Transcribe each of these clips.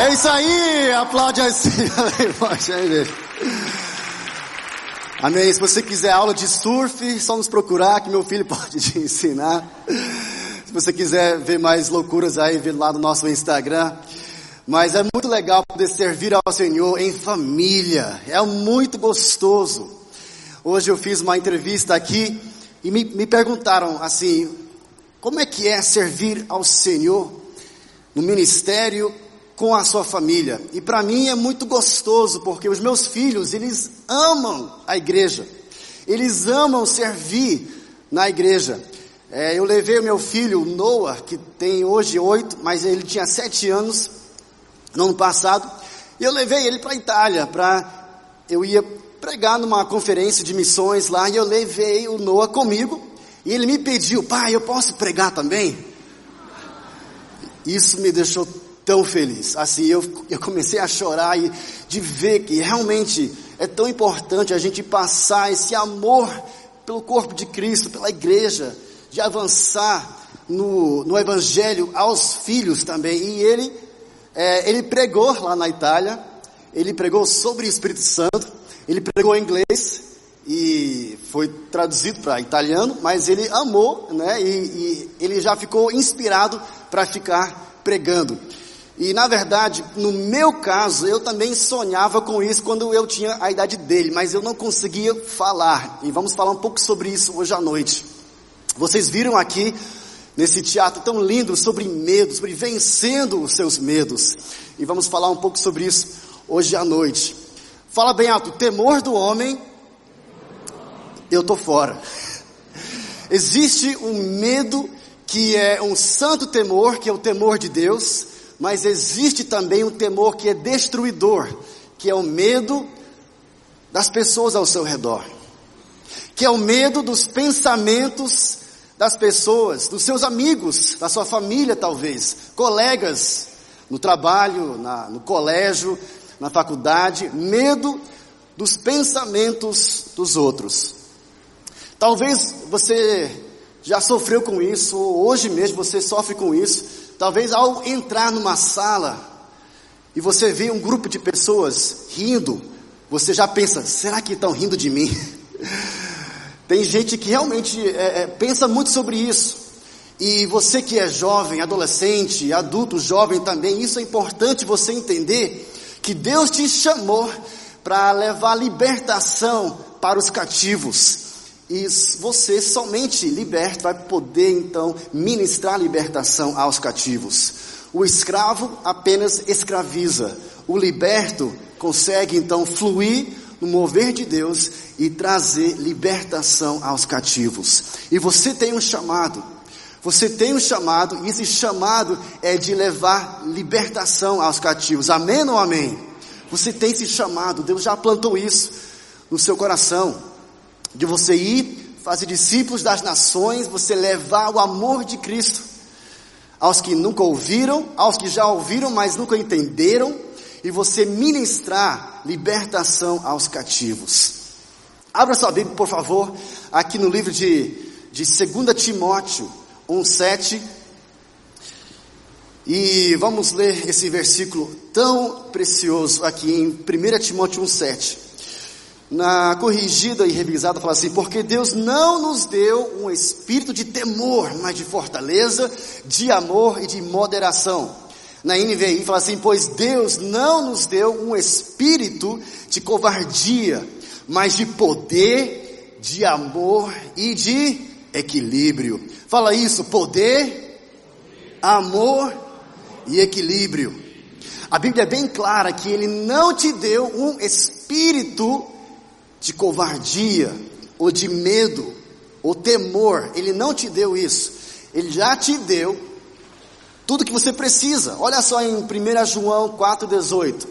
É isso aí, aplaude assim. Amém. Se você quiser aula de surf, só nos procurar que meu filho pode te ensinar. Se você quiser ver mais loucuras aí, vê lá no nosso Instagram. Mas é muito legal poder servir ao Senhor em família. É muito gostoso. Hoje eu fiz uma entrevista aqui e me, me perguntaram assim, como é que é servir ao Senhor no ministério com a sua família? E para mim é muito gostoso, porque os meus filhos, eles amam a igreja. Eles amam servir na igreja. É, eu levei o meu filho, Noah, que tem hoje oito, mas ele tinha sete anos no ano passado, e eu levei ele para a Itália, para eu ia pregar numa conferência de missões lá, e eu levei o Noah comigo, e ele me pediu, pai, eu posso pregar também? Isso me deixou tão feliz. Assim, eu, eu comecei a chorar e de ver que realmente é tão importante a gente passar esse amor pelo corpo de Cristo, pela igreja, de avançar no, no Evangelho aos filhos também. E ele, é, ele pregou lá na Itália, ele pregou sobre o Espírito Santo, ele pregou em inglês e foi traduzido para italiano, mas ele amou, né? E, e ele já ficou inspirado para ficar pregando. E na verdade, no meu caso, eu também sonhava com isso quando eu tinha a idade dele, mas eu não conseguia falar. E vamos falar um pouco sobre isso hoje à noite. Vocês viram aqui nesse teatro tão lindo sobre medo, sobre vencendo os seus medos. E vamos falar um pouco sobre isso hoje à noite. Fala bem alto, temor do homem, eu tô fora. Existe um medo que é um santo temor, que é o temor de Deus, mas existe também um temor que é destruidor, que é o medo das pessoas ao seu redor, que é o medo dos pensamentos das pessoas, dos seus amigos, da sua família talvez, colegas no trabalho, na, no colégio, na faculdade, medo dos pensamentos dos outros. Talvez você já sofreu com isso, hoje mesmo você sofre com isso, Talvez ao entrar numa sala e você vê um grupo de pessoas rindo, você já pensa: será que estão rindo de mim? Tem gente que realmente é, é, pensa muito sobre isso. E você que é jovem, adolescente, adulto, jovem também, isso é importante você entender que Deus te chamou para levar libertação para os cativos. E você somente liberto vai poder então ministrar libertação aos cativos. O escravo apenas escraviza. O liberto consegue então fluir no mover de Deus e trazer libertação aos cativos. E você tem um chamado. Você tem um chamado, e esse chamado é de levar libertação aos cativos. Amém ou amém? Você tem esse chamado, Deus já plantou isso no seu coração de você ir fazer discípulos das nações, você levar o amor de Cristo aos que nunca ouviram, aos que já ouviram, mas nunca entenderam, e você ministrar libertação aos cativos. Abra sua Bíblia, por favor, aqui no livro de, de 2 Timóteo 1,7. E vamos ler esse versículo tão precioso aqui em 1 Timóteo 1,7 na corrigida e revisada, fala assim: porque Deus não nos deu um espírito de temor, mas de fortaleza, de amor e de moderação. Na NVI fala assim: pois Deus não nos deu um espírito de covardia, mas de poder, de amor e de equilíbrio. Fala isso: poder, amor e equilíbrio. A Bíblia é bem clara que Ele não te deu um espírito de covardia, ou de medo, ou temor. Ele não te deu isso. Ele já te deu tudo que você precisa. Olha só em 1 João 4,18.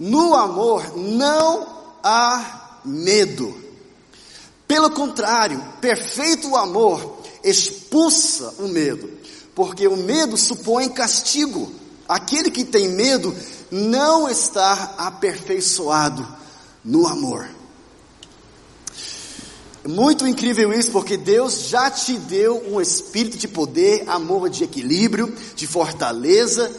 No amor não há medo. Pelo contrário, perfeito amor expulsa o medo, porque o medo supõe castigo. Aquele que tem medo não está aperfeiçoado no amor. Muito incrível isso, porque Deus já te deu um espírito de poder, amor, de equilíbrio, de fortaleza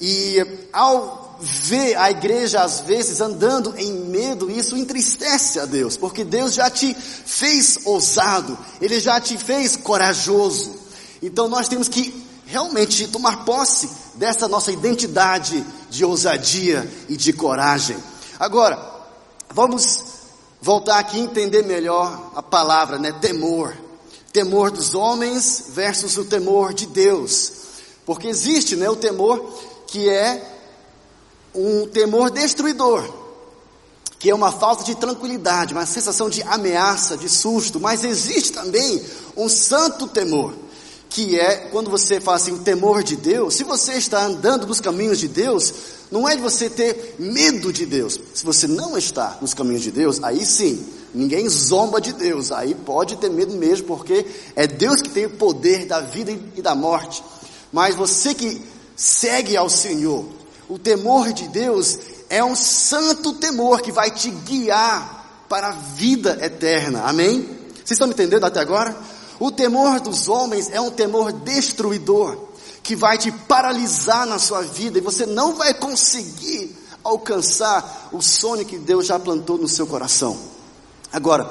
E ao ver a igreja às vezes andando em medo, isso entristece a Deus, porque Deus já te fez ousado, Ele já te fez corajoso. Então nós temos que realmente tomar posse dessa nossa identidade de ousadia e de coragem. Agora, vamos voltar aqui e entender melhor a palavra, né? Temor. Temor dos homens versus o temor de Deus. Porque existe, né, o temor que é um temor destruidor, que é uma falta de tranquilidade, uma sensação de ameaça, de susto, mas existe também um santo temor, que é quando você fala assim, o temor de Deus, se você está andando nos caminhos de Deus, não é de você ter medo de Deus. Se você não está nos caminhos de Deus, aí sim, ninguém zomba de Deus, aí pode ter medo mesmo, porque é Deus que tem o poder da vida e da morte. Mas você que segue ao Senhor, o temor de Deus é um santo temor que vai te guiar para a vida eterna. Amém? Vocês estão me entendendo até agora? O temor dos homens é um temor destruidor que vai te paralisar na sua vida e você não vai conseguir alcançar o sonho que Deus já plantou no seu coração. Agora,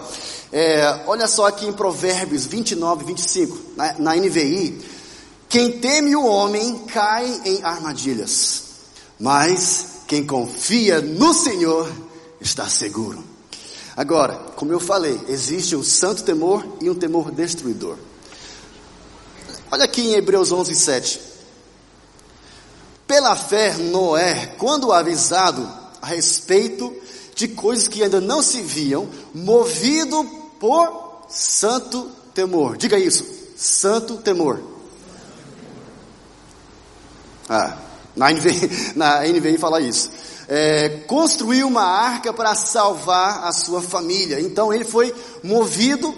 é, olha só aqui em Provérbios 29, 25, na, na NVI: quem teme o homem cai em armadilhas mas quem confia no Senhor está seguro. Agora, como eu falei, existe um santo temor e um temor destruidor. Olha aqui em Hebreus 11, 7. Pela fé, Noé, quando avisado a respeito de coisas que ainda não se viam, movido por santo temor. Diga isso, santo temor. Ah, na NVI, na NVI fala isso. É, construiu uma arca para salvar a sua família. Então ele foi movido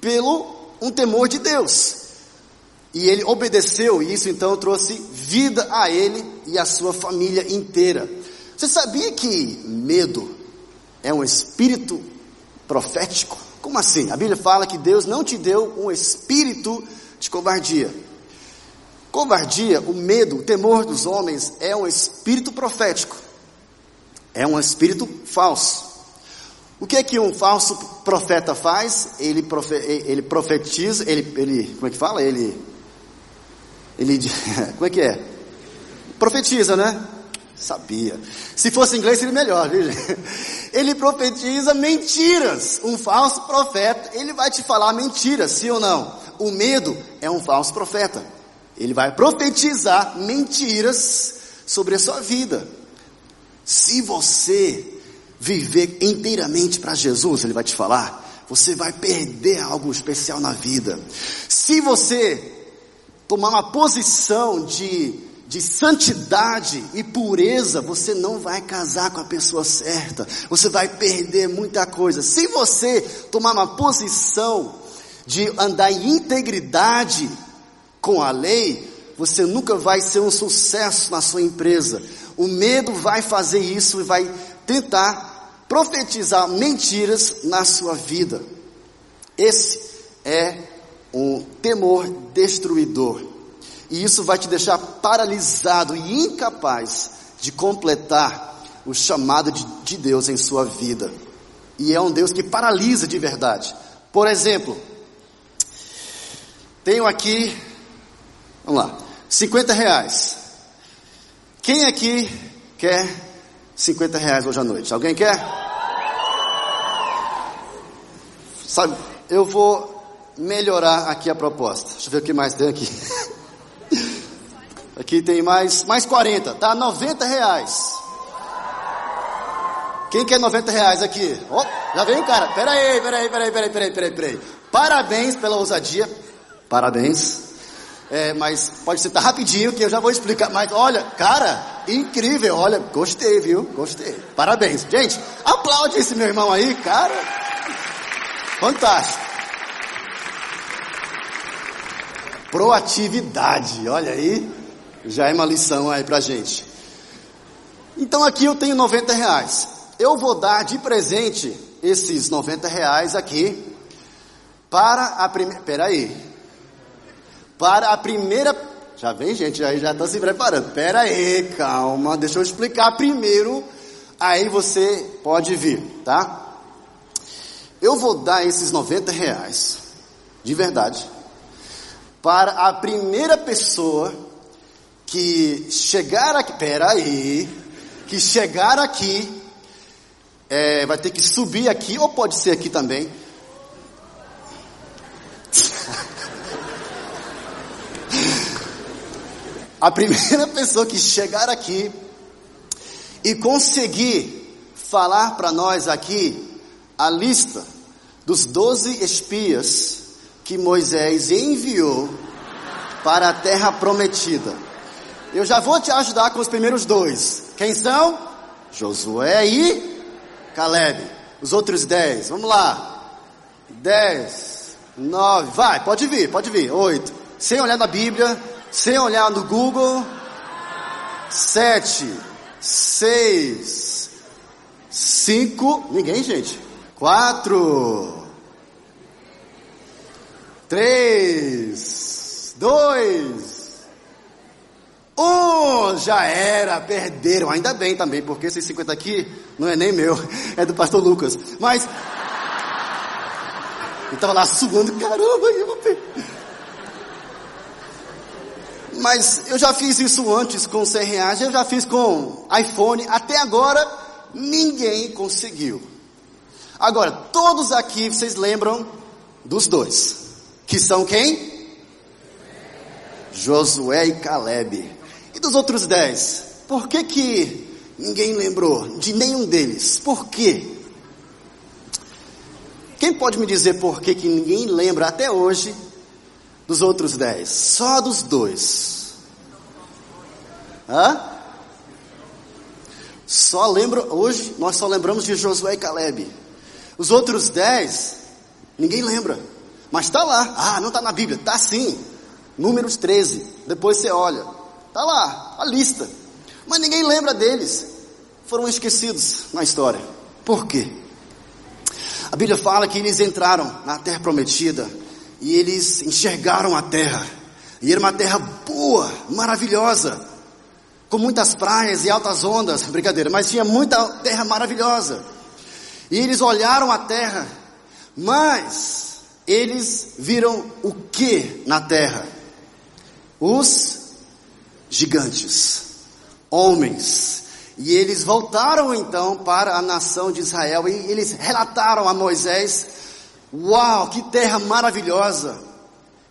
pelo um temor de Deus. E ele obedeceu, e isso então trouxe vida a ele e a sua família inteira. Você sabia que medo é um espírito profético? Como assim? A Bíblia fala que Deus não te deu um espírito de covardia. Covardia, o medo, o temor dos homens é um espírito profético. É um espírito falso. O que é que um falso profeta faz? Ele, profe, ele profetiza, ele, ele, como é que fala? Ele, ele, como é que é? Profetiza, né? Sabia. Se fosse inglês seria melhor, viu? Ele profetiza mentiras. Um falso profeta, ele vai te falar mentiras, sim ou não? O medo é um falso profeta. Ele vai profetizar mentiras sobre a sua vida. Se você viver inteiramente para Jesus, ele vai te falar, você vai perder algo especial na vida. Se você tomar uma posição de, de santidade e pureza, você não vai casar com a pessoa certa, você vai perder muita coisa. Se você tomar uma posição de andar em integridade, com a lei, você nunca vai ser um sucesso na sua empresa. O medo vai fazer isso e vai tentar profetizar mentiras na sua vida. Esse é um temor destruidor. E isso vai te deixar paralisado e incapaz de completar o chamado de, de Deus em sua vida. E é um Deus que paralisa de verdade. Por exemplo, tenho aqui Vamos lá. 50 reais. Quem aqui quer 50 reais hoje à noite? Alguém quer? Sabe, eu vou melhorar aqui a proposta. Deixa eu ver o que mais tem aqui. Aqui tem mais, mais 40, tá? 90 reais. Quem quer 90 reais aqui? Oh, já veio o cara. Pera aí, pera aí, pera aí, pera aí, pera aí, pera aí, pera aí. Parabéns pela ousadia. Parabéns. É, mas pode sentar rapidinho que eu já vou explicar. Mas olha, cara, incrível, olha, gostei, viu? Gostei. Parabéns. Gente, aplaude esse meu irmão aí, cara. Fantástico. Proatividade, olha aí, já é uma lição aí pra gente. Então aqui eu tenho 90 reais. Eu vou dar de presente esses 90 reais aqui para a primeira. Peraí, para a primeira. Já vem gente, aí já está se preparando. Pera aí, calma, deixa eu explicar primeiro, aí você pode vir, tá? Eu vou dar esses 90 reais, de verdade, para a primeira pessoa que chegar aqui, pera aí, que chegar aqui, é, vai ter que subir aqui, ou pode ser aqui também, a primeira pessoa que chegar aqui e conseguir falar para nós aqui a lista dos doze espias que Moisés enviou para a terra prometida. Eu já vou te ajudar com os primeiros dois. Quem são? Josué e Caleb. Os outros dez, vamos lá. Dez, nove, vai, pode vir, pode vir. Oito. Sem olhar na Bíblia, sem olhar no Google, sete, seis, cinco, ninguém, gente. Quatro, três, dois, um, já era, perderam. Ainda bem também, porque esses 50 aqui não é nem meu, é do pastor Lucas. Mas, eu estava lá suando, caramba, eu vou perder. Mas eu já fiz isso antes com 100 reais, eu já fiz com iPhone, até agora ninguém conseguiu. Agora, todos aqui vocês lembram dos dois, que são quem? Josué e Caleb. E dos outros dez? Por que que ninguém lembrou de nenhum deles? Por quê? Quem pode me dizer por que que ninguém lembra até hoje dos outros dez, só dos dois. Hã? Só lembro, hoje nós só lembramos de Josué e Caleb. Os outros dez, ninguém lembra. Mas está lá. Ah, não está na Bíblia. Está sim. Números 13. Depois você olha. Está lá, a lista. Mas ninguém lembra deles. Foram esquecidos na história. Por quê? A Bíblia fala que eles entraram na terra prometida e eles enxergaram a terra. E era uma terra boa, maravilhosa, com muitas praias e altas ondas, brincadeira, mas tinha muita terra maravilhosa. E eles olharam a terra, mas eles viram o que na terra? Os gigantes, homens. E eles voltaram então para a nação de Israel e eles relataram a Moisés Uau, que terra maravilhosa!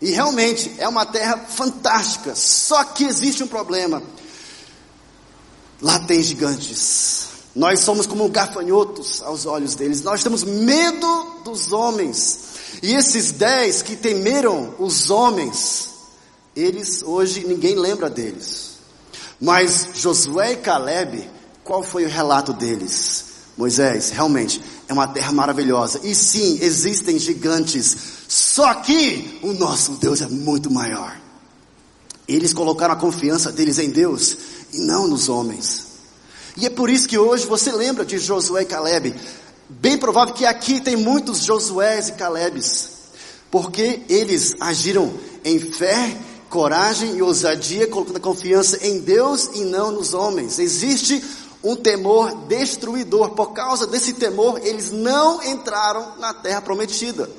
E realmente é uma terra fantástica. Só que existe um problema. Lá tem gigantes. Nós somos como gafanhotos aos olhos deles. Nós temos medo dos homens. E esses dez que temeram os homens, eles hoje ninguém lembra deles. Mas Josué e Caleb, qual foi o relato deles? Moisés, realmente, é uma terra maravilhosa. E sim, existem gigantes. Só que o nosso Deus é muito maior. Eles colocaram a confiança deles em Deus e não nos homens. E é por isso que hoje você lembra de Josué e Caleb. Bem provável que aqui tem muitos Josués e Calebes. Porque eles agiram em fé, coragem e ousadia, colocando a confiança em Deus e não nos homens. Existe um temor destruidor. Por causa desse temor, eles não entraram na terra prometida.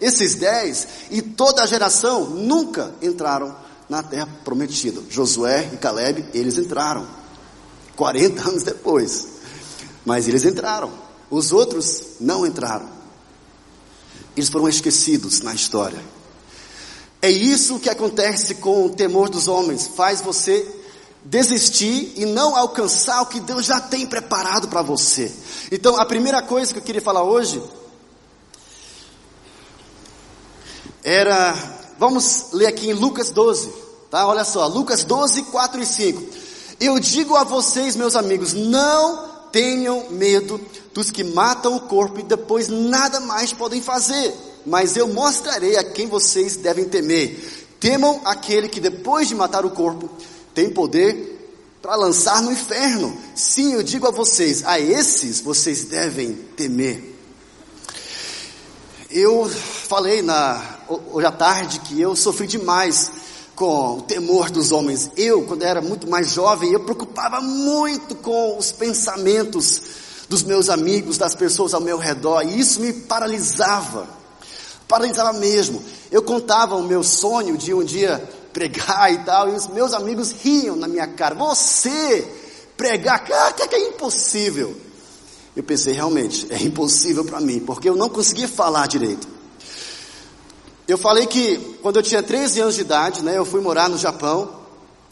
Esses dez e toda a geração nunca entraram na terra prometida. Josué e Caleb, eles entraram. 40 anos depois. Mas eles entraram. Os outros não entraram. Eles foram esquecidos na história. É isso que acontece com o temor dos homens. Faz você desistir e não alcançar o que Deus já tem preparado para você. Então, a primeira coisa que eu queria falar hoje era, vamos ler aqui em Lucas 12, tá? Olha só, Lucas 12, 4 e 5. Eu digo a vocês, meus amigos, não tenham medo dos que matam o corpo e depois nada mais podem fazer, mas eu mostrarei a quem vocês devem temer. Temam aquele que depois de matar o corpo tem poder para lançar no inferno. Sim, eu digo a vocês, a esses vocês devem temer. Eu falei na, hoje à tarde que eu sofri demais com o temor dos homens. Eu, quando era muito mais jovem, eu preocupava muito com os pensamentos dos meus amigos, das pessoas ao meu redor, e isso me paralisava. Paralisava mesmo. Eu contava o meu sonho de um dia pregar e tal, e os meus amigos riam na minha cara. Você pregar, cara, que é impossível. Eu pensei, realmente, é impossível para mim, porque eu não conseguia falar direito. Eu falei que quando eu tinha 13 anos de idade, né, eu fui morar no Japão.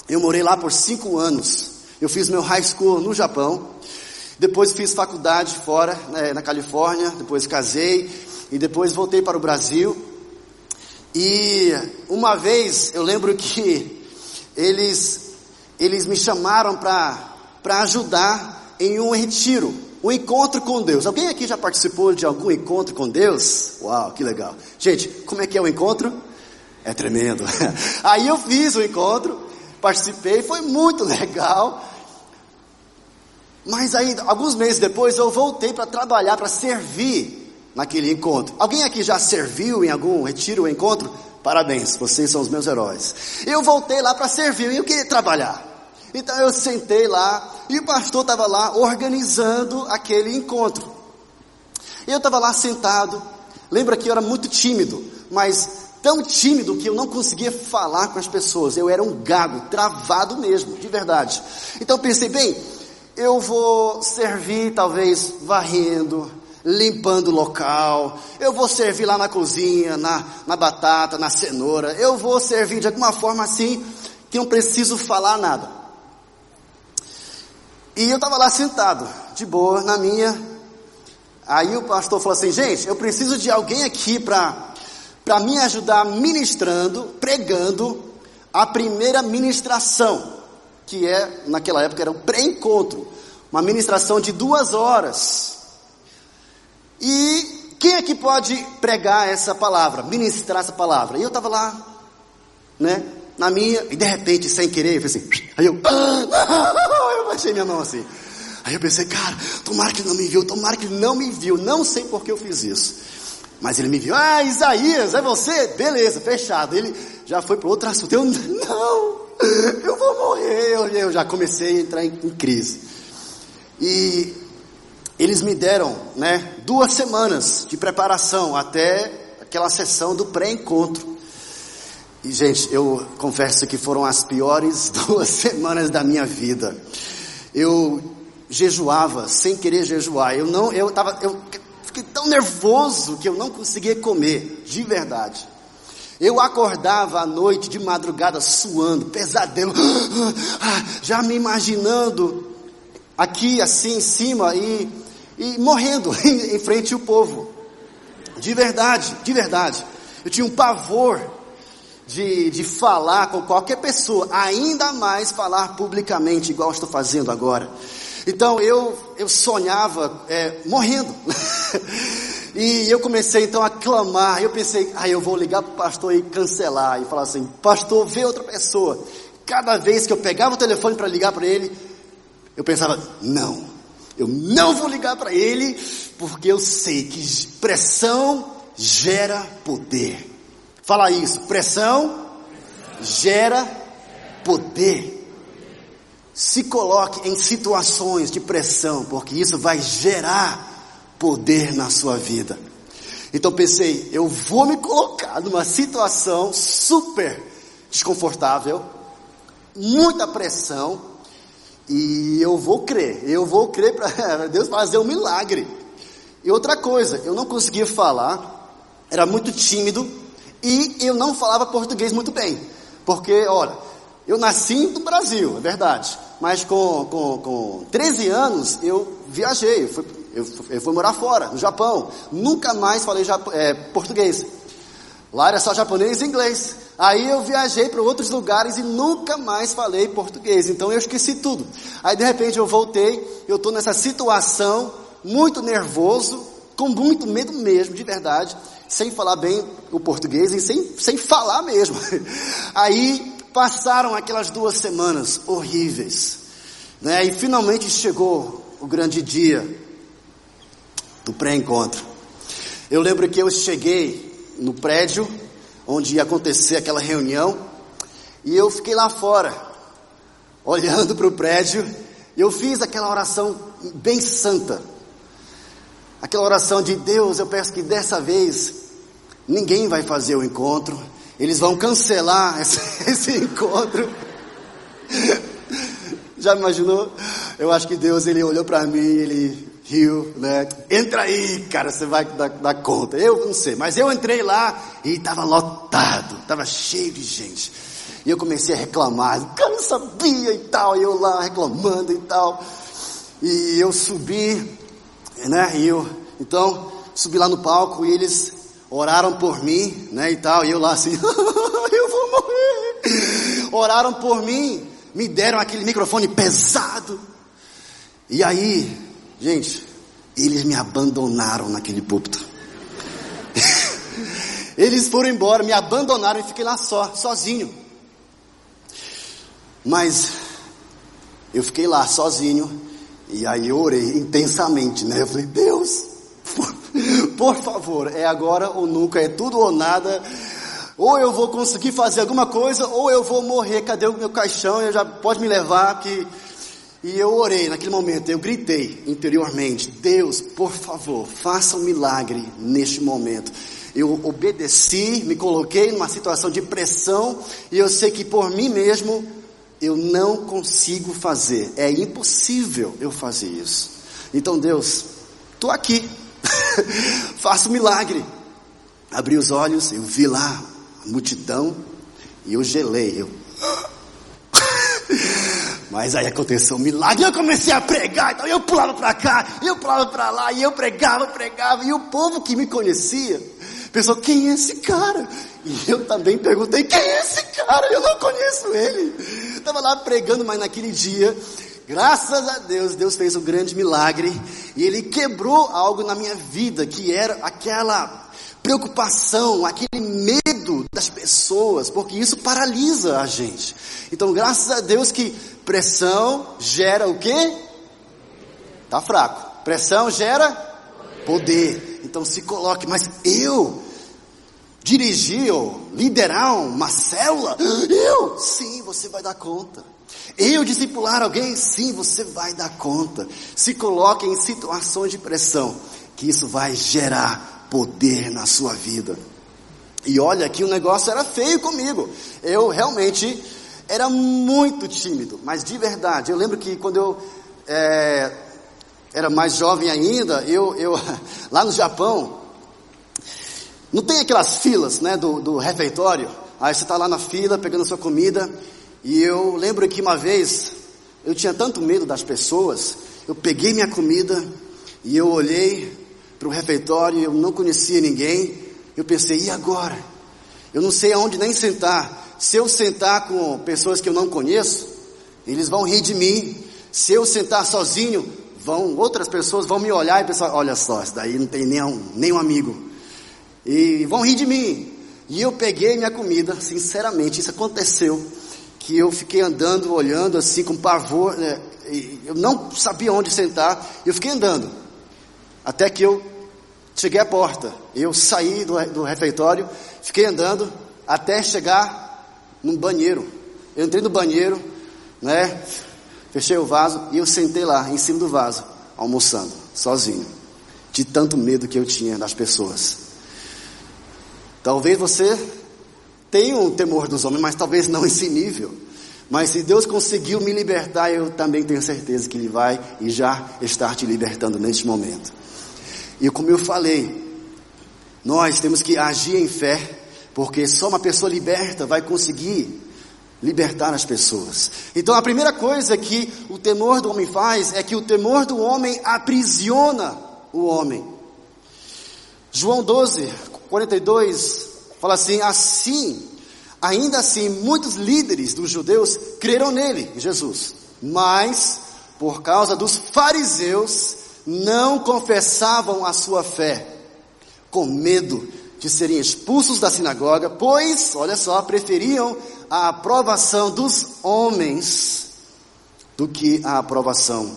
Eu morei lá por 5 anos. Eu fiz meu high school no Japão. Depois fiz faculdade fora, né, na Califórnia. Depois casei e depois voltei para o Brasil. E uma vez eu lembro que eles eles me chamaram para ajudar em um retiro um encontro com Deus. Alguém aqui já participou de algum encontro com Deus? Uau, que legal. Gente, como é que é o encontro? É tremendo. Aí eu fiz o encontro, participei, foi muito legal. Mas aí, alguns meses depois, eu voltei para trabalhar, para servir naquele encontro. Alguém aqui já serviu em algum retiro ou encontro? Parabéns, vocês são os meus heróis. Eu voltei lá para servir e eu queria trabalhar. Então eu sentei lá e o pastor estava lá organizando aquele encontro. Eu estava lá sentado. Lembra que eu era muito tímido, mas tão tímido que eu não conseguia falar com as pessoas. Eu era um gago, travado mesmo, de verdade. Então pensei, bem, eu vou servir talvez varrendo, limpando o local, eu vou servir lá na cozinha, na, na batata, na cenoura, eu vou servir de alguma forma assim que não preciso falar nada. E eu estava lá sentado, de boa, na minha. Aí o pastor falou assim: gente, eu preciso de alguém aqui para me ajudar ministrando, pregando a primeira ministração, que é, naquela época, era um pré-encontro, uma ministração de duas horas. E quem é que pode pregar essa palavra, ministrar essa palavra? E eu estava lá, né? na minha, e de repente, sem querer, eu falei assim, aí eu, eu baixei minha mão assim. Aí eu pensei, cara, tomara que ele não me viu, tomara que ele não me viu, não sei por que eu fiz isso. Mas ele me viu, ah, Isaías, é você? Beleza, fechado. Ele já foi para outro assunto. Eu, não, eu vou morrer. Eu, eu já comecei a entrar em, em crise. E eles me deram, né, duas semanas de preparação até aquela sessão do pré-encontro. E, gente, eu confesso que foram as piores duas semanas da minha vida. Eu jejuava sem querer jejuar. Eu não, eu tava, eu fiquei tão nervoso que eu não conseguia comer, de verdade. Eu acordava à noite de madrugada suando, pesadelo, já me imaginando aqui assim em cima e, e morrendo em, frente ao povo. De verdade, de verdade. Eu tinha um pavor de, de falar com qualquer pessoa, ainda mais falar publicamente, igual estou fazendo agora. Então eu, eu sonhava é, morrendo. e eu comecei então a clamar. Eu pensei, ah, eu vou ligar para o pastor e cancelar. E falar assim: Pastor, vê outra pessoa. Cada vez que eu pegava o telefone para ligar para ele, eu pensava: Não, eu não vou ligar para ele, porque eu sei que pressão gera poder. Fala isso. Pressão gera poder. Se coloque em situações de pressão, porque isso vai gerar poder na sua vida. Então pensei, eu vou me colocar numa situação super desconfortável, muita pressão, e eu vou crer, eu vou crer para Deus fazer um milagre. E outra coisa, eu não conseguia falar, era muito tímido, e eu não falava português muito bem, porque, olha, eu nasci no Brasil, é verdade, mas com, com, com 13 anos eu viajei, eu fui, eu, eu fui morar fora, no Japão, nunca mais falei é, português. Lá era só japonês e inglês. Aí eu viajei para outros lugares e nunca mais falei português. Então eu esqueci tudo. Aí de repente eu voltei, eu estou nessa situação, muito nervoso, com muito medo mesmo, de verdade sem falar bem o português e sem, sem falar mesmo. Aí passaram aquelas duas semanas horríveis, né? E finalmente chegou o grande dia do pré-encontro. Eu lembro que eu cheguei no prédio onde ia acontecer aquela reunião E eu fiquei lá fora, olhando para o prédio, e eu fiz aquela oração bem santa. Aquela oração de Deus, eu peço que dessa vez ninguém vai fazer o encontro, eles vão cancelar esse, esse encontro. Já imaginou? Eu acho que Deus ele olhou para mim, ele riu, né? Entra aí, cara, você vai dar, dar, conta. Eu não sei, mas eu entrei lá e estava lotado, estava cheio de gente. E eu comecei a reclamar, cara, não sabia e tal, e eu lá reclamando e tal. E eu subi, né? E eu, então, subi lá no palco e eles oraram por mim, né? E tal, e eu lá assim, eu vou morrer. Oraram por mim me deram aquele microfone pesado. E aí, gente, eles me abandonaram naquele púlpito. eles foram embora, me abandonaram e fiquei lá só, sozinho. Mas eu fiquei lá sozinho e aí eu orei intensamente, né? Eu falei, Deus, por, favor, é agora ou nunca, é tudo ou nada. Ou eu vou conseguir fazer alguma coisa, ou eu vou morrer. Cadê o meu caixão? Eu já pode me levar que e eu orei naquele momento, eu gritei interiormente: Deus, por favor, faça um milagre neste momento. Eu obedeci, me coloquei numa situação de pressão, e eu sei que por mim mesmo eu não consigo fazer, é impossível eu fazer isso. Então, Deus, estou aqui, faça um milagre. Abri os olhos, eu vi lá multidão e eu gelei. Eu... Mas aí aconteceu um milagre, eu comecei a pregar, então eu pulava para cá, eu pulava para lá, e eu pregava, pregava, e o povo que me conhecia pensou: quem é esse cara? E eu também perguntei: quem é esse cara? Eu não conheço ele. Estava lá pregando, mas naquele dia, graças a Deus, Deus fez um grande milagre, e Ele quebrou algo na minha vida, que era aquela preocupação, aquele medo das pessoas, porque isso paralisa a gente. Então, graças a Deus que pressão gera o quê? Tá fraco. Pressão gera poder. Então se coloque, mas eu dirigir ou liderar uma célula, eu, sim, você vai dar conta. Eu discipular alguém, sim, você vai dar conta. Se coloque em situações de pressão, que isso vai gerar poder na sua vida. E olha que o negócio era feio comigo. Eu realmente era muito tímido, mas de verdade. Eu lembro que quando eu é, era mais jovem ainda, eu, eu lá no Japão, não tem aquelas filas né, do, do refeitório. Aí você está lá na fila pegando a sua comida. E eu lembro que uma vez eu tinha tanto medo das pessoas, eu peguei minha comida e eu olhei para o refeitório, eu não conhecia ninguém. Eu pensei, e agora? Eu não sei aonde nem sentar. Se eu sentar com pessoas que eu não conheço, eles vão rir de mim. Se eu sentar sozinho, vão outras pessoas vão me olhar e pensar, olha só, isso daí não tem nenhum, nenhum amigo. E vão rir de mim. E eu peguei minha comida, sinceramente, isso aconteceu, que eu fiquei andando, olhando assim com pavor, né, eu não sabia onde sentar, eu fiquei andando. Até que eu cheguei à porta. Eu saí do, do refeitório, fiquei andando até chegar num banheiro. Eu entrei no banheiro, né? Fechei o vaso e eu sentei lá, em cima do vaso, almoçando, sozinho. De tanto medo que eu tinha das pessoas. Talvez você tenha um temor dos homens, mas talvez não esse nível. Mas se Deus conseguiu me libertar, eu também tenho certeza que Ele vai e já está te libertando neste momento. E como eu falei, nós temos que agir em fé, porque só uma pessoa liberta vai conseguir libertar as pessoas. Então a primeira coisa que o temor do homem faz é que o temor do homem aprisiona o homem. João 12, 42 fala assim: assim, ainda assim, muitos líderes dos judeus creram nele, Jesus, mas por causa dos fariseus não confessavam a sua fé, com medo de serem expulsos da sinagoga, pois, olha só, preferiam a aprovação dos homens do que a aprovação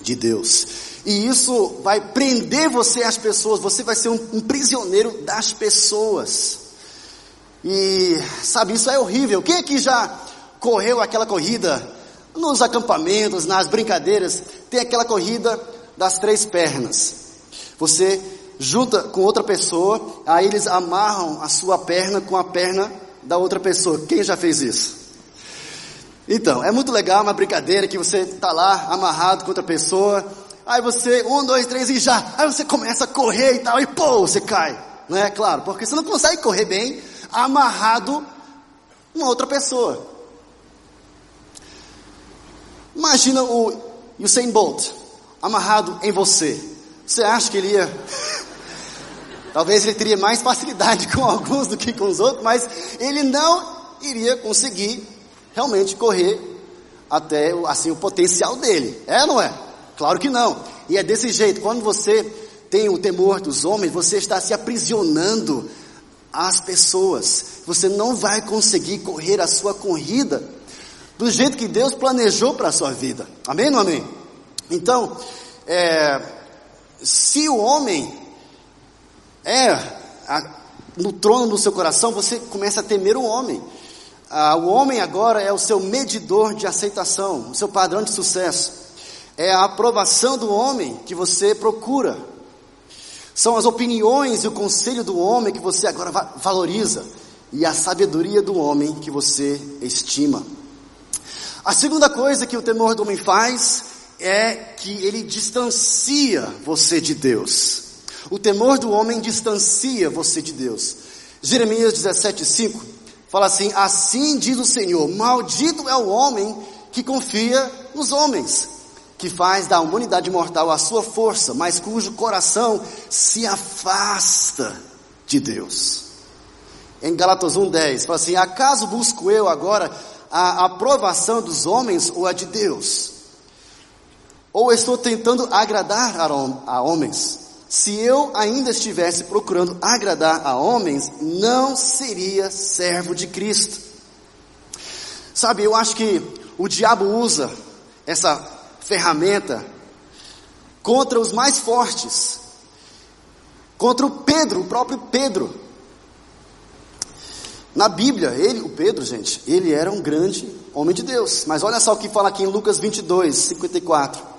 de Deus. E isso vai prender você às pessoas, você vai ser um, um prisioneiro das pessoas. E sabe, isso é horrível. Quem aqui já correu aquela corrida nos acampamentos, nas brincadeiras? Tem aquela corrida das três pernas. Você junta com outra pessoa, aí eles amarram a sua perna com a perna da outra pessoa. Quem já fez isso? Então, é muito legal uma brincadeira que você está lá amarrado com outra pessoa, aí você, um, dois, três e já, aí você começa a correr e tal, e pô, você cai, não é claro? Porque você não consegue correr bem amarrado uma outra pessoa. Imagina o Usain Bolt amarrado em você. Você acha que ele ia Talvez ele teria mais facilidade com alguns do que com os outros, mas ele não iria conseguir realmente correr até assim o potencial dele. É não é? Claro que não. E é desse jeito. Quando você tem o temor dos homens, você está se aprisionando às pessoas. Você não vai conseguir correr a sua corrida do jeito que Deus planejou para a sua vida. Amém ou amém? Então, é, se o homem é a, no trono do seu coração, você começa a temer o homem. Ah, o homem agora é o seu medidor de aceitação, o seu padrão de sucesso. É a aprovação do homem que você procura. São as opiniões e o conselho do homem que você agora valoriza. E a sabedoria do homem que você estima. A segunda coisa que o temor do homem faz é que ele distancia você de Deus. O temor do homem distancia você de Deus. Jeremias 17:5 fala assim: Assim diz o Senhor: Maldito é o homem que confia nos homens, que faz da humanidade mortal a sua força, mas cujo coração se afasta de Deus. Em Galatas 1:10 fala assim: Acaso busco eu agora a aprovação dos homens ou a de Deus? Ou estou tentando agradar a homens? Se eu ainda estivesse procurando agradar a homens, não seria servo de Cristo. Sabe, eu acho que o diabo usa essa ferramenta contra os mais fortes, contra o Pedro, o próprio Pedro. Na Bíblia, ele, o Pedro, gente, ele era um grande homem de Deus. Mas olha só o que fala aqui em Lucas 22, 54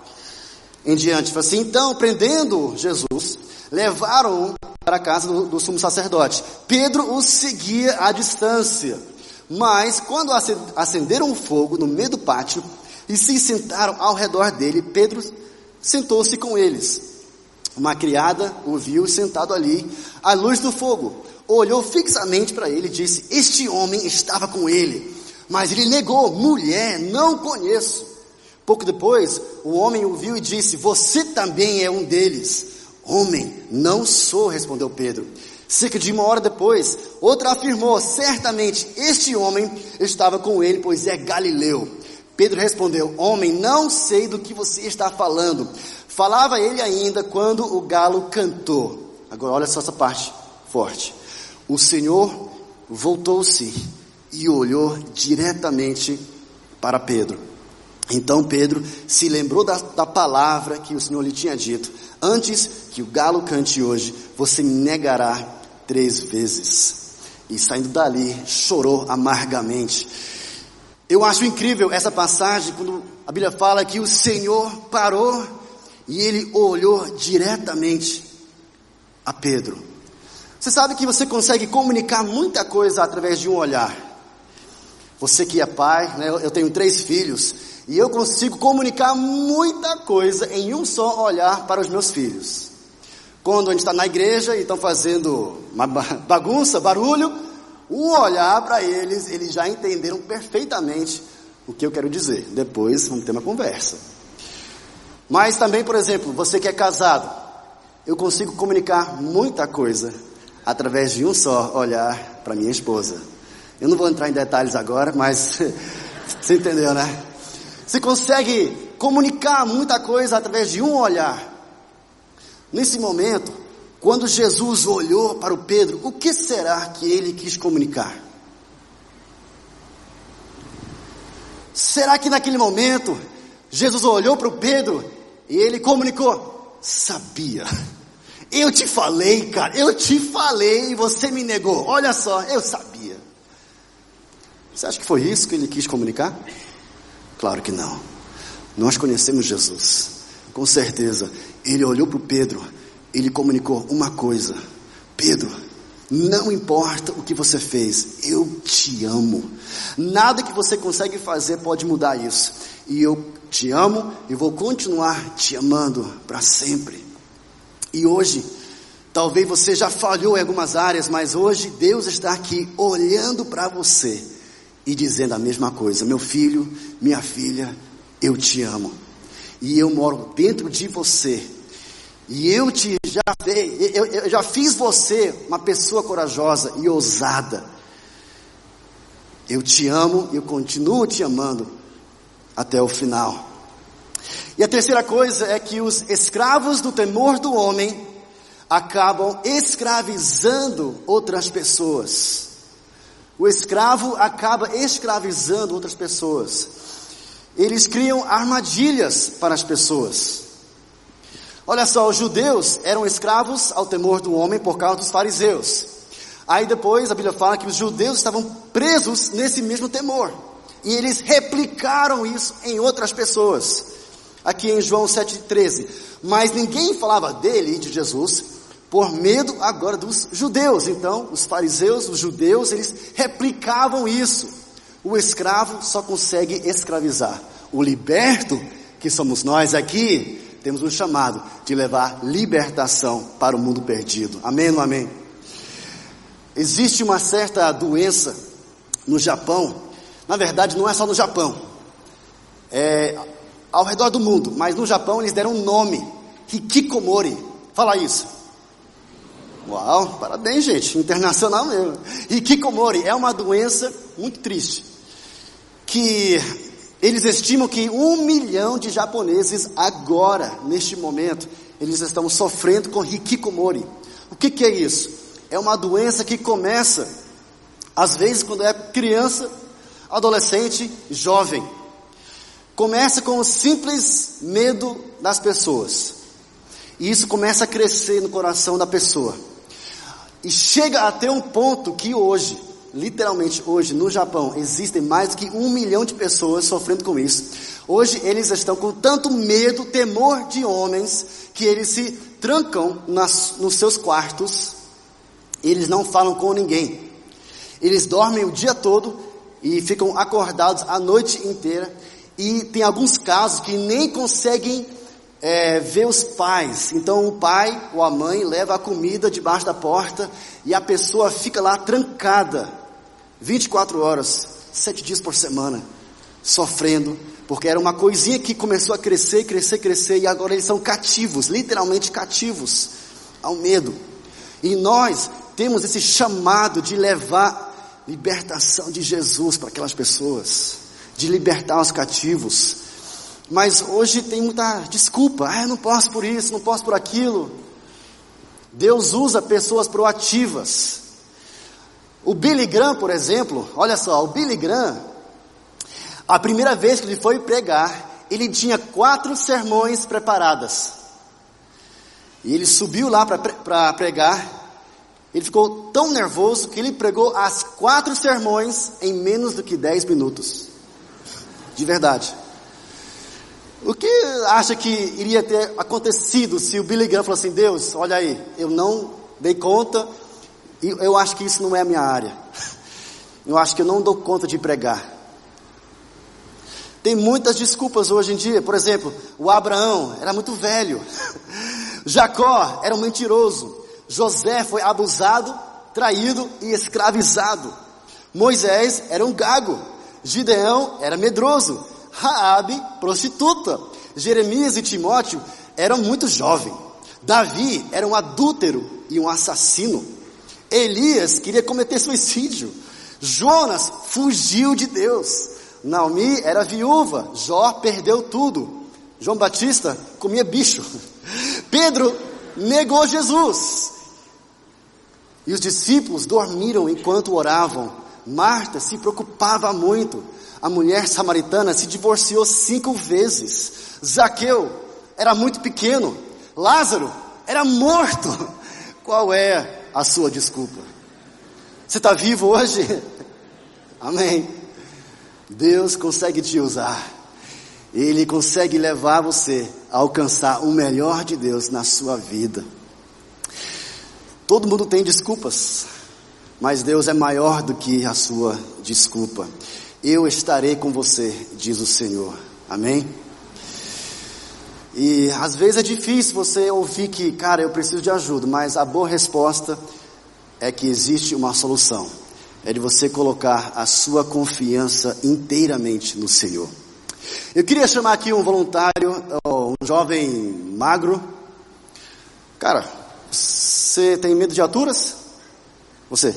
em diante. Fala assim, então, prendendo Jesus, levaram para a casa do, do sumo sacerdote. Pedro os seguia à distância. Mas, quando acenderam o fogo no meio do pátio e se sentaram ao redor dele, Pedro sentou-se com eles. Uma criada o viu sentado ali, à luz do fogo. Olhou fixamente para ele e disse: Este homem estava com ele. Mas ele negou: Mulher, não conheço. Pouco depois, o homem o viu e disse: Você também é um deles. Homem, não sou, respondeu Pedro. Cerca de uma hora depois, outra afirmou: Certamente este homem estava com ele, pois é galileu. Pedro respondeu: Homem, não sei do que você está falando. Falava ele ainda quando o galo cantou. Agora, olha só essa parte forte. O Senhor voltou-se e olhou diretamente para Pedro. Então Pedro se lembrou da, da, palavra que o Senhor lhe tinha dito: Antes que o galo cante hoje, você me negará três vezes. E saindo dali, chorou amargamente. Eu acho incrível essa passagem, quando a Bíblia fala que o Senhor parou e ele olhou diretamente a Pedro. Você sabe que você consegue comunicar muita coisa através de um olhar. Você que é pai, né, eu tenho três filhos. E eu consigo comunicar muita coisa em um só olhar para os meus filhos. Quando a gente está na igreja e estão fazendo uma bagunça, barulho, um olhar para eles, eles já entenderam perfeitamente o que eu quero dizer. Depois vamos ter uma conversa. Mas também, por exemplo, você que é casado, eu consigo comunicar muita coisa através de um só olhar para minha esposa. Eu não vou entrar em detalhes agora, mas você entendeu, né? Você consegue comunicar muita coisa através de um olhar. Nesse momento, quando Jesus olhou para o Pedro, o que será que ele quis comunicar? Será que naquele momento Jesus olhou para o Pedro e ele comunicou: Sabia, eu te falei, cara, eu te falei e você me negou. Olha só, eu sabia. Você acha que foi isso que ele quis comunicar? Claro que não. Nós conhecemos Jesus. Com certeza, ele olhou para o Pedro, ele comunicou uma coisa: Pedro, não importa o que você fez, eu te amo. Nada que você consegue fazer pode mudar isso. E eu te amo e vou continuar te amando para sempre. E hoje, talvez você já falhou em algumas áreas, mas hoje Deus está aqui olhando para você e dizendo a mesma coisa: Meu filho, minha filha, eu te amo. E eu moro dentro de você. E eu te já, eu, eu já fiz você uma pessoa corajosa e ousada. Eu te amo e eu continuo te amando até o final. E a terceira coisa é que os escravos do temor do homem acabam escravizando outras pessoas. O escravo acaba escravizando outras pessoas. Eles criam armadilhas para as pessoas. Olha só, os judeus eram escravos ao temor do homem por causa dos fariseus. Aí depois a Bíblia fala que os judeus estavam presos nesse mesmo temor. E eles replicaram isso em outras pessoas. Aqui em João 7,13. Mas ninguém falava dele, de Jesus, por medo agora dos judeus. Então, os fariseus, os judeus, eles replicavam isso. O escravo só consegue escravizar. O liberto, que somos nós aqui, temos um chamado de levar libertação para o mundo perdido. Amém ou amém? Existe uma certa doença no Japão na verdade, não é só no Japão. É ao redor do mundo, mas no Japão eles deram um nome, Hikikomori. Fala isso. Uau, parabéns, gente, internacional mesmo. Hikikomori é uma doença muito triste, que eles estimam que um milhão de japoneses agora, neste momento, eles estão sofrendo com Hikikomori. O que, que é isso? É uma doença que começa, às vezes, quando é criança, adolescente, jovem. Começa com o simples medo das pessoas. E isso começa a crescer no coração da pessoa. E chega até um ponto que hoje, literalmente hoje, no Japão, existem mais do que um milhão de pessoas sofrendo com isso. Hoje eles estão com tanto medo, temor de homens, que eles se trancam nas, nos seus quartos, eles não falam com ninguém. Eles dormem o dia todo e ficam acordados a noite inteira. E tem alguns casos que nem conseguem é, ver os pais. Então o pai ou a mãe leva a comida debaixo da porta e a pessoa fica lá trancada 24 horas, sete dias por semana, sofrendo, porque era uma coisinha que começou a crescer, crescer, crescer, e agora eles são cativos, literalmente cativos ao medo. E nós temos esse chamado de levar libertação de Jesus para aquelas pessoas, de libertar os cativos. Mas hoje tem muita desculpa, ah, eu não posso por isso, não posso por aquilo. Deus usa pessoas proativas. O Billy Graham, por exemplo, olha só, o Billy Graham, a primeira vez que ele foi pregar, ele tinha quatro sermões preparadas. E ele subiu lá para pregar, ele ficou tão nervoso que ele pregou as quatro sermões em menos do que dez minutos. De verdade. O que acha que iria ter acontecido se o Billy Graham falasse assim, Deus, olha aí, eu não dei conta eu acho que isso não é a minha área. Eu acho que eu não dou conta de pregar. Tem muitas desculpas hoje em dia. Por exemplo, o Abraão era muito velho. Jacó era um mentiroso. José foi abusado, traído e escravizado. Moisés era um gago. Gideão era medroso. Raabe, prostituta. Jeremias e Timóteo eram muito jovens. Davi era um adúltero e um assassino. Elias queria cometer suicídio. Jonas fugiu de Deus. Naomi era viúva. Jó perdeu tudo. João Batista comia bicho. Pedro negou Jesus. E os discípulos dormiram enquanto oravam. Marta se preocupava muito. A mulher samaritana se divorciou cinco vezes. Zaqueu era muito pequeno. Lázaro era morto. Qual é a sua desculpa? Você está vivo hoje? Amém. Deus consegue te usar. Ele consegue levar você a alcançar o melhor de Deus na sua vida. Todo mundo tem desculpas, mas Deus é maior do que a sua desculpa. Eu estarei com você, diz o Senhor. Amém? E às vezes é difícil você ouvir que, cara, eu preciso de ajuda, mas a boa resposta é que existe uma solução. É de você colocar a sua confiança inteiramente no Senhor. Eu queria chamar aqui um voluntário, um jovem magro. Cara, você tem medo de alturas? Você?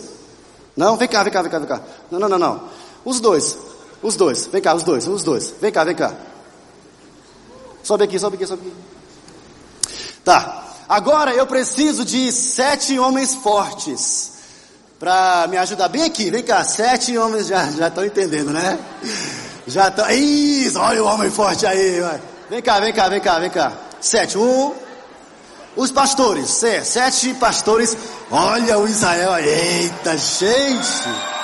Não, vem cá, vem cá, vem cá, vem cá. Não, não, não, não. Os dois, os dois, vem cá, os dois, os dois. Vem cá, vem cá. Sobe aqui, sobe aqui, sobe aqui. Tá. Agora eu preciso de sete homens fortes para me ajudar bem aqui. Vem cá, sete homens já já estão entendendo, né? Já estão. Isso, olha o homem forte aí. Vai. Vem cá, vem cá, vem cá, vem cá. Sete, um. Os pastores, sete pastores. Olha o Israel. Eita, gente.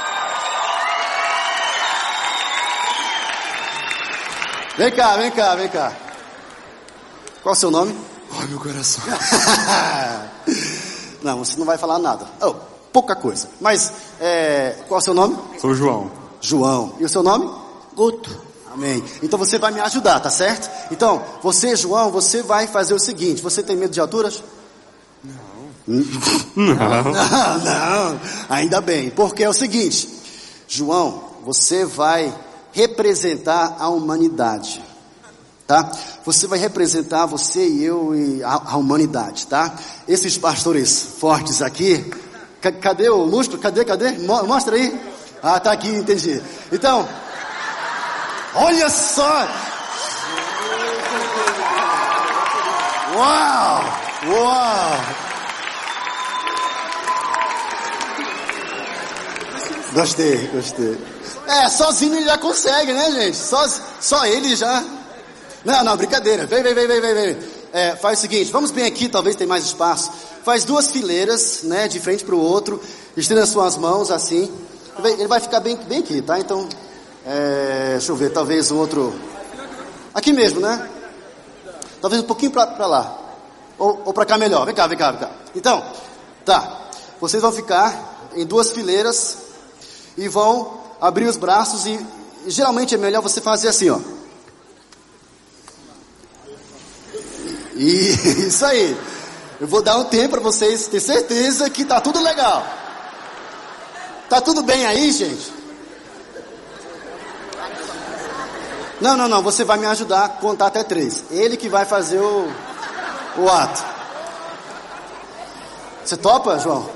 Vem cá, vem cá, vem cá. Qual é o seu nome? Ai, meu coração. não, você não vai falar nada. Oh, pouca coisa. Mas, é, qual é o seu nome? Sou João. João. E o seu nome? Guto. Amém. Então você vai me ajudar, tá certo? Então, você, João, você vai fazer o seguinte: você tem medo de alturas? Não. Não, não. Ainda bem. Porque é o seguinte: João, você vai representar a humanidade. Tá? Você vai representar você e eu e a, a humanidade, tá? Esses pastores fortes aqui, cadê o lustro? Cadê, cadê? Mostra aí. Ah, tá aqui, entendi. Então, olha só! Uau! Uau! Gostei, gostei. É, sozinho ele já consegue, né, gente? Só, só ele já. Não, não, brincadeira. Vem, vem, vem, vem, vem. É, faz o seguinte, vamos bem aqui, talvez tem mais espaço. Faz duas fileiras, né, de frente para o outro. Estenda as suas mãos assim. Ele vai ficar bem, bem aqui, tá? Então, é, deixa eu ver, talvez o outro. Aqui mesmo, né? Talvez um pouquinho para lá. Ou, ou para cá melhor. Vem cá, vem cá, vem cá. Então, tá. Vocês vão ficar em duas fileiras e vão abrir os braços e geralmente é melhor você fazer assim, ó. E, isso aí. Eu vou dar um tempo para vocês ter certeza que tá tudo legal. Tá tudo bem aí, gente? Não, não, não. Você vai me ajudar a contar até três. Ele que vai fazer o, o ato. Você topa, João?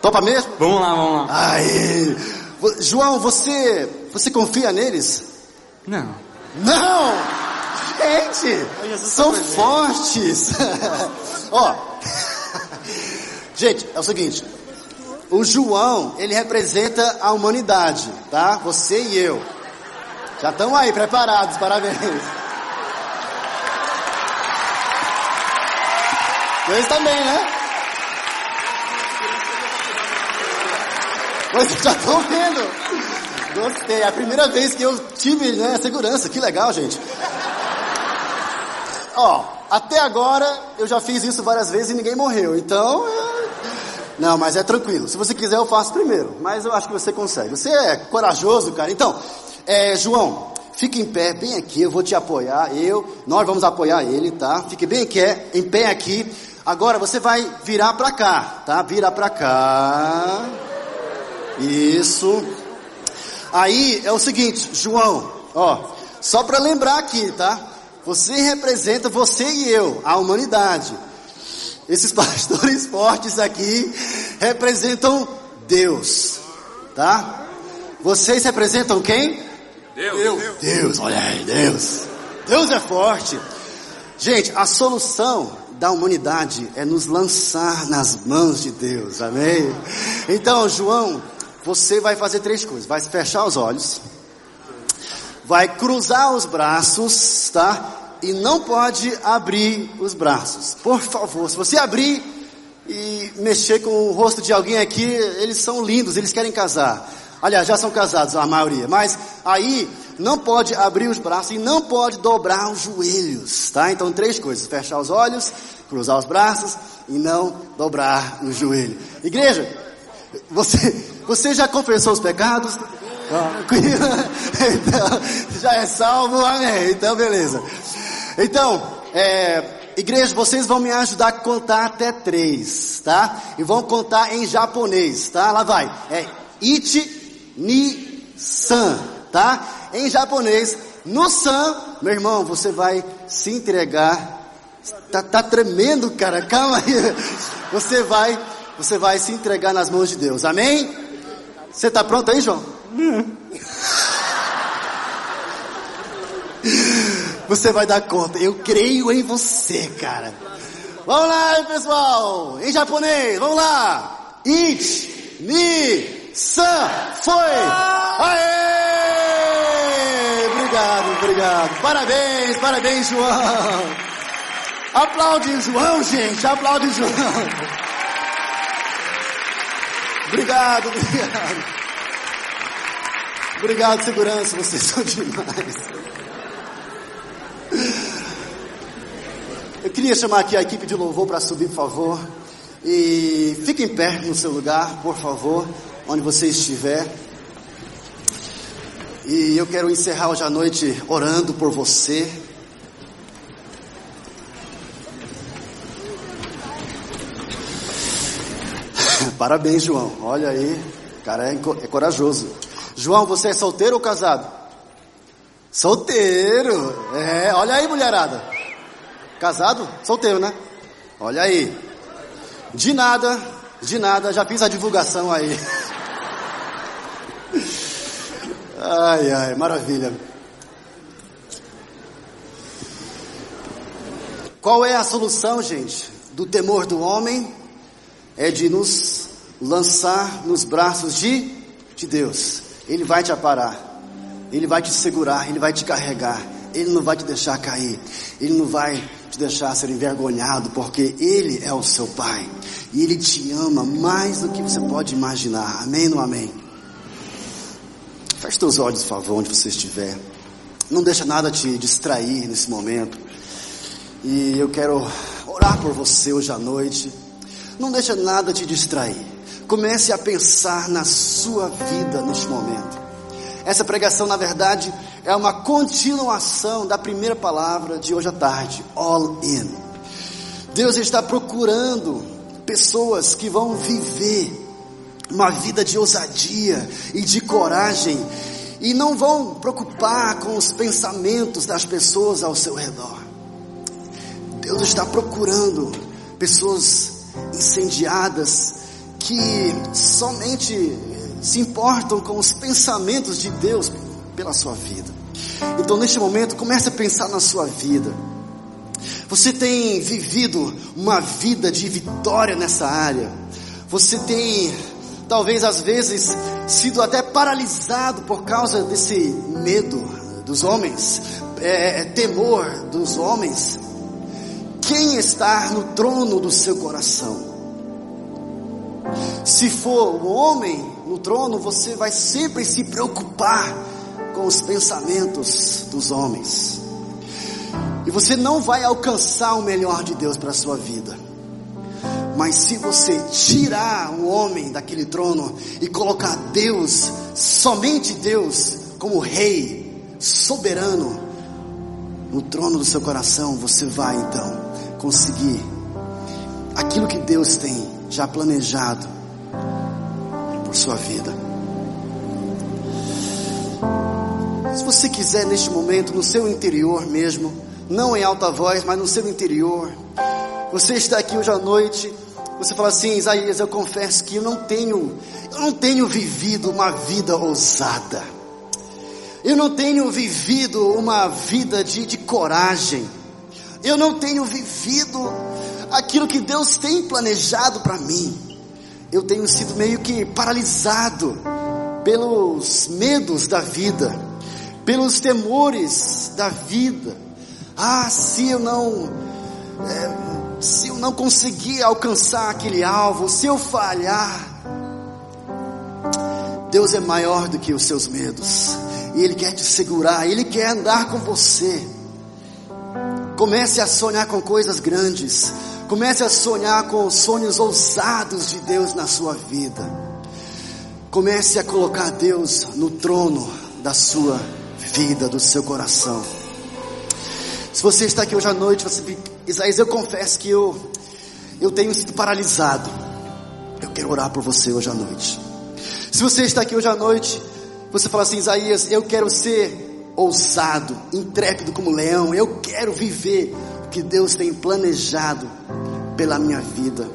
Topa mesmo? Vamos lá, vamos lá. Aí. João, você, você confia neles? Não. Não! Gente, são fortes. Ó, gente, é o seguinte. O João, ele representa a humanidade, tá? Você e eu. Já estão aí, preparados, parabéns. Vocês também, né? Vocês já estão vendo. Gostei. É a primeira vez que eu tive né, segurança. Que legal, gente. Ó, até agora eu já fiz isso várias vezes e ninguém morreu. Então, eu... não, mas é tranquilo. Se você quiser eu faço primeiro. Mas eu acho que você consegue. Você é corajoso, cara. Então, é, João, fique em pé, bem aqui. Eu vou te apoiar. Eu, nós vamos apoiar ele, tá? Fique bem aqui, em pé aqui. Agora você vai virar para cá, tá? Vira para cá. Isso. Aí é o seguinte, João, ó, só para lembrar aqui, tá? Você representa você e eu, a humanidade. Esses pastores fortes aqui representam Deus, tá? Vocês representam quem? Deus. Deus, olha aí, Deus. Deus é forte. Gente, a solução da humanidade é nos lançar nas mãos de Deus, amém? Então, João, você vai fazer três coisas: vai fechar os olhos, vai cruzar os braços, tá? e não pode abrir os braços. Por favor, se você abrir e mexer com o rosto de alguém aqui, eles são lindos, eles querem casar. Aliás, já são casados a maioria, mas aí não pode abrir os braços e não pode dobrar os joelhos, tá? Então três coisas: fechar os olhos, cruzar os braços e não dobrar o joelho. Igreja, você, você já confessou os pecados? Então, já é salvo, amém. Então, beleza. Então, é, igreja, vocês vão me ajudar a contar até três, tá? E vão contar em japonês, tá? Lá vai. É Ichi Ni San, tá? Em japonês. No San, meu irmão, você vai se entregar. Tá, tá tremendo, cara. Calma aí. Você vai, você vai se entregar nas mãos de Deus. Amém? Você tá pronto aí, João? Você vai dar conta. Eu creio em você, cara. Vamos lá, pessoal. Em japonês, vamos lá. Ich, ni, san, foi. Aê! Obrigado, obrigado. Parabéns, parabéns, João. Aplaude João, gente. Aplaude João. Obrigado, obrigado. Obrigado, segurança, vocês são demais. Eu queria chamar aqui a equipe de louvor para subir, por favor. E fique em pé no seu lugar, por favor, onde você estiver. E eu quero encerrar hoje à noite orando por você. Parabéns, João. Olha aí, cara é, é corajoso. João, você é solteiro ou casado? Solteiro. É, olha aí, mulherada. Casado? Solteiro, né? Olha aí. De nada, de nada, já fiz a divulgação aí. Ai, ai, maravilha. Qual é a solução, gente, do temor do homem? É de nos lançar nos braços de, de Deus. Ele vai te aparar. Ele vai te segurar, ele vai te carregar. Ele não vai te deixar cair. Ele não vai te deixar ser envergonhado, porque ele é o seu pai. E ele te ama mais do que você pode imaginar. Amém ou amém? Feche seus olhos, por favor, onde você estiver. Não deixa nada te distrair nesse momento. E eu quero orar por você hoje à noite. Não deixa nada te distrair. Comece a pensar na sua vida neste momento. Essa pregação, na verdade, é uma continuação da primeira palavra de hoje à tarde, all in. Deus está procurando pessoas que vão viver uma vida de ousadia e de coragem e não vão preocupar com os pensamentos das pessoas ao seu redor. Deus está procurando pessoas incendiadas que somente se importam com os pensamentos de Deus pela sua vida. Então, neste momento, comece a pensar na sua vida. Você tem vivido uma vida de vitória nessa área. Você tem, talvez às vezes, sido até paralisado por causa desse medo dos homens, é, é temor dos homens. Quem está no trono do seu coração? Se for o homem no trono, você vai sempre se preocupar com os pensamentos dos homens. E você não vai alcançar o melhor de Deus para a sua vida. Mas se você tirar o homem daquele trono e colocar Deus, somente Deus, como rei, soberano, no trono do seu coração, você vai então conseguir aquilo que Deus tem já planejado por sua vida. Se você quiser neste momento, no seu interior mesmo, não em alta voz, mas no seu interior, você está aqui hoje à noite, você fala assim, Isaías, eu confesso que eu não tenho, eu não tenho vivido uma vida ousada. Eu não tenho vivido uma vida de, de coragem. Eu não tenho vivido aquilo que Deus tem planejado para mim. Eu tenho sido meio que paralisado pelos medos da vida, pelos temores da vida. Ah, se eu não, é, se eu não conseguir alcançar aquele alvo, se eu falhar, Deus é maior do que os seus medos. E Ele quer te segurar, Ele quer andar com você. Comece a sonhar com coisas grandes. Comece a sonhar com sonhos ousados de Deus na sua vida. Comece a colocar Deus no trono da sua vida, do seu coração. Se você está aqui hoje à noite, você, Isaías, eu confesso que eu, eu tenho sido paralisado. Eu quero orar por você hoje à noite. Se você está aqui hoje à noite, você fala assim, Isaías, eu quero ser ousado, intrépido como leão, eu quero viver o que Deus tem planejado pela minha vida.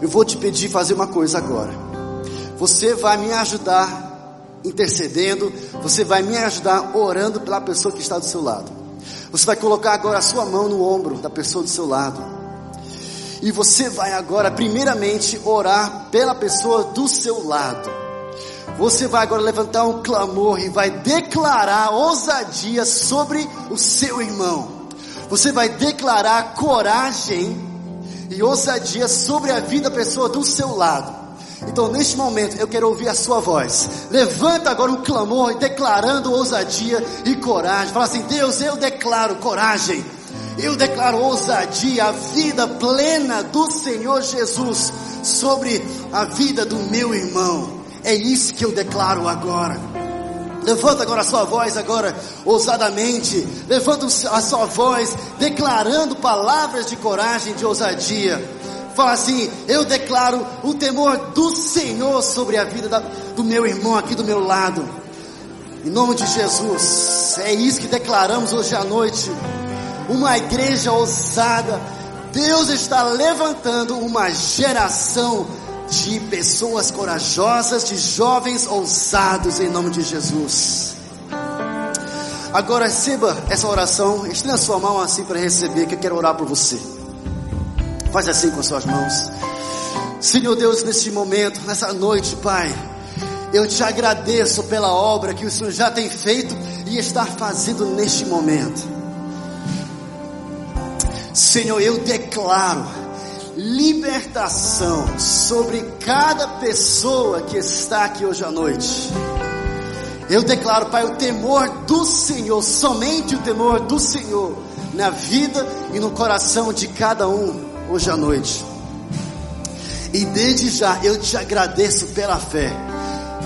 Eu vou te pedir fazer uma coisa agora. Você vai me ajudar intercedendo, você vai me ajudar orando pela pessoa que está do seu lado. Você vai colocar agora a sua mão no ombro da pessoa do seu lado. E você vai agora, primeiramente, orar pela pessoa do seu lado. Você vai agora levantar um clamor e vai declarar ousadia sobre o seu irmão. Você vai declarar coragem e ousadia sobre a vida da pessoa do seu lado. Então, neste momento, eu quero ouvir a sua voz. Levanta agora um clamor, declarando ousadia e coragem. Fala assim: Deus, eu declaro coragem. Eu declaro ousadia, a vida plena do Senhor Jesus sobre a vida do meu irmão. É isso que eu declaro agora. Levanta agora a sua voz agora ousadamente. Levanta a sua voz declarando palavras de coragem, de ousadia. Fala assim: Eu declaro o temor do Senhor sobre a vida da, do meu irmão aqui do meu lado. Em nome de Jesus. É isso que declaramos hoje à noite. Uma igreja ousada. Deus está levantando uma geração de pessoas corajosas, de jovens ousados em nome de Jesus. Agora receba essa oração, estenda sua mão assim para receber, que eu quero orar por você. Faz assim com as suas mãos. Senhor Deus, neste momento, nessa noite, Pai, eu te agradeço pela obra que o Senhor já tem feito e está fazendo neste momento. Senhor, eu declaro libertação sobre cada pessoa que está aqui hoje à noite. Eu declaro, Pai, o temor do Senhor, somente o temor do Senhor, na vida e no coração de cada um hoje à noite. E desde já eu te agradeço pela fé,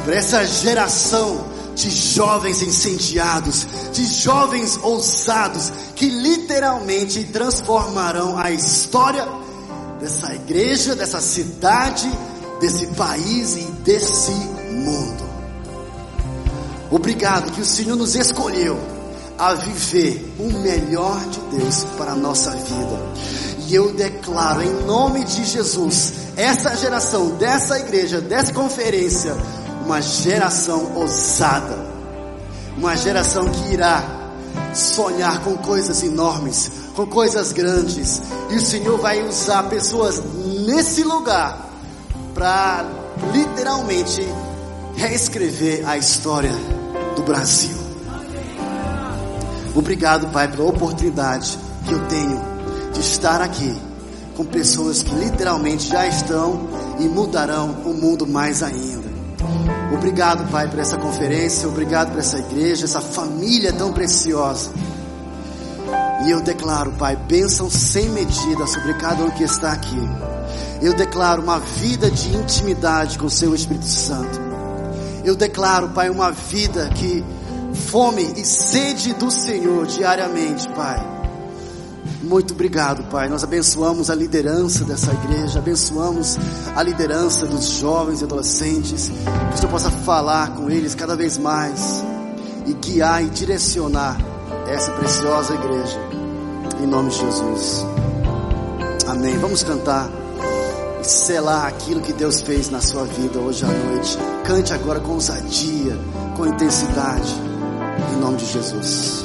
por essa geração de jovens incendiados, de jovens ousados, que literalmente transformarão a história dessa igreja, dessa cidade, desse país e desse mundo. Obrigado que o Senhor nos escolheu a viver o melhor de Deus para a nossa vida. E eu declaro em nome de Jesus, essa geração, dessa igreja, dessa conferência, uma geração ousada, uma geração que irá sonhar com coisas enormes, com coisas grandes, e o Senhor vai usar pessoas nesse lugar para literalmente reescrever a história do Brasil. Obrigado, Pai, pela oportunidade que eu tenho de estar aqui com pessoas que literalmente já estão e mudarão o mundo mais ainda. Obrigado, Pai, por essa conferência, obrigado por essa igreja, essa família tão preciosa. E eu declaro, Pai, bênção sem medida sobre cada um que está aqui. Eu declaro uma vida de intimidade com o Seu Espírito Santo. Eu declaro, Pai, uma vida que fome e sede do Senhor diariamente, Pai. Muito obrigado, Pai. Nós abençoamos a liderança dessa igreja, abençoamos a liderança dos jovens e adolescentes. Que o Senhor possa falar com eles cada vez mais e guiar e direcionar essa preciosa igreja. Em nome de Jesus. Amém. Vamos cantar e selar aquilo que Deus fez na sua vida hoje à noite. Cante agora com ousadia, com intensidade. Em nome de Jesus.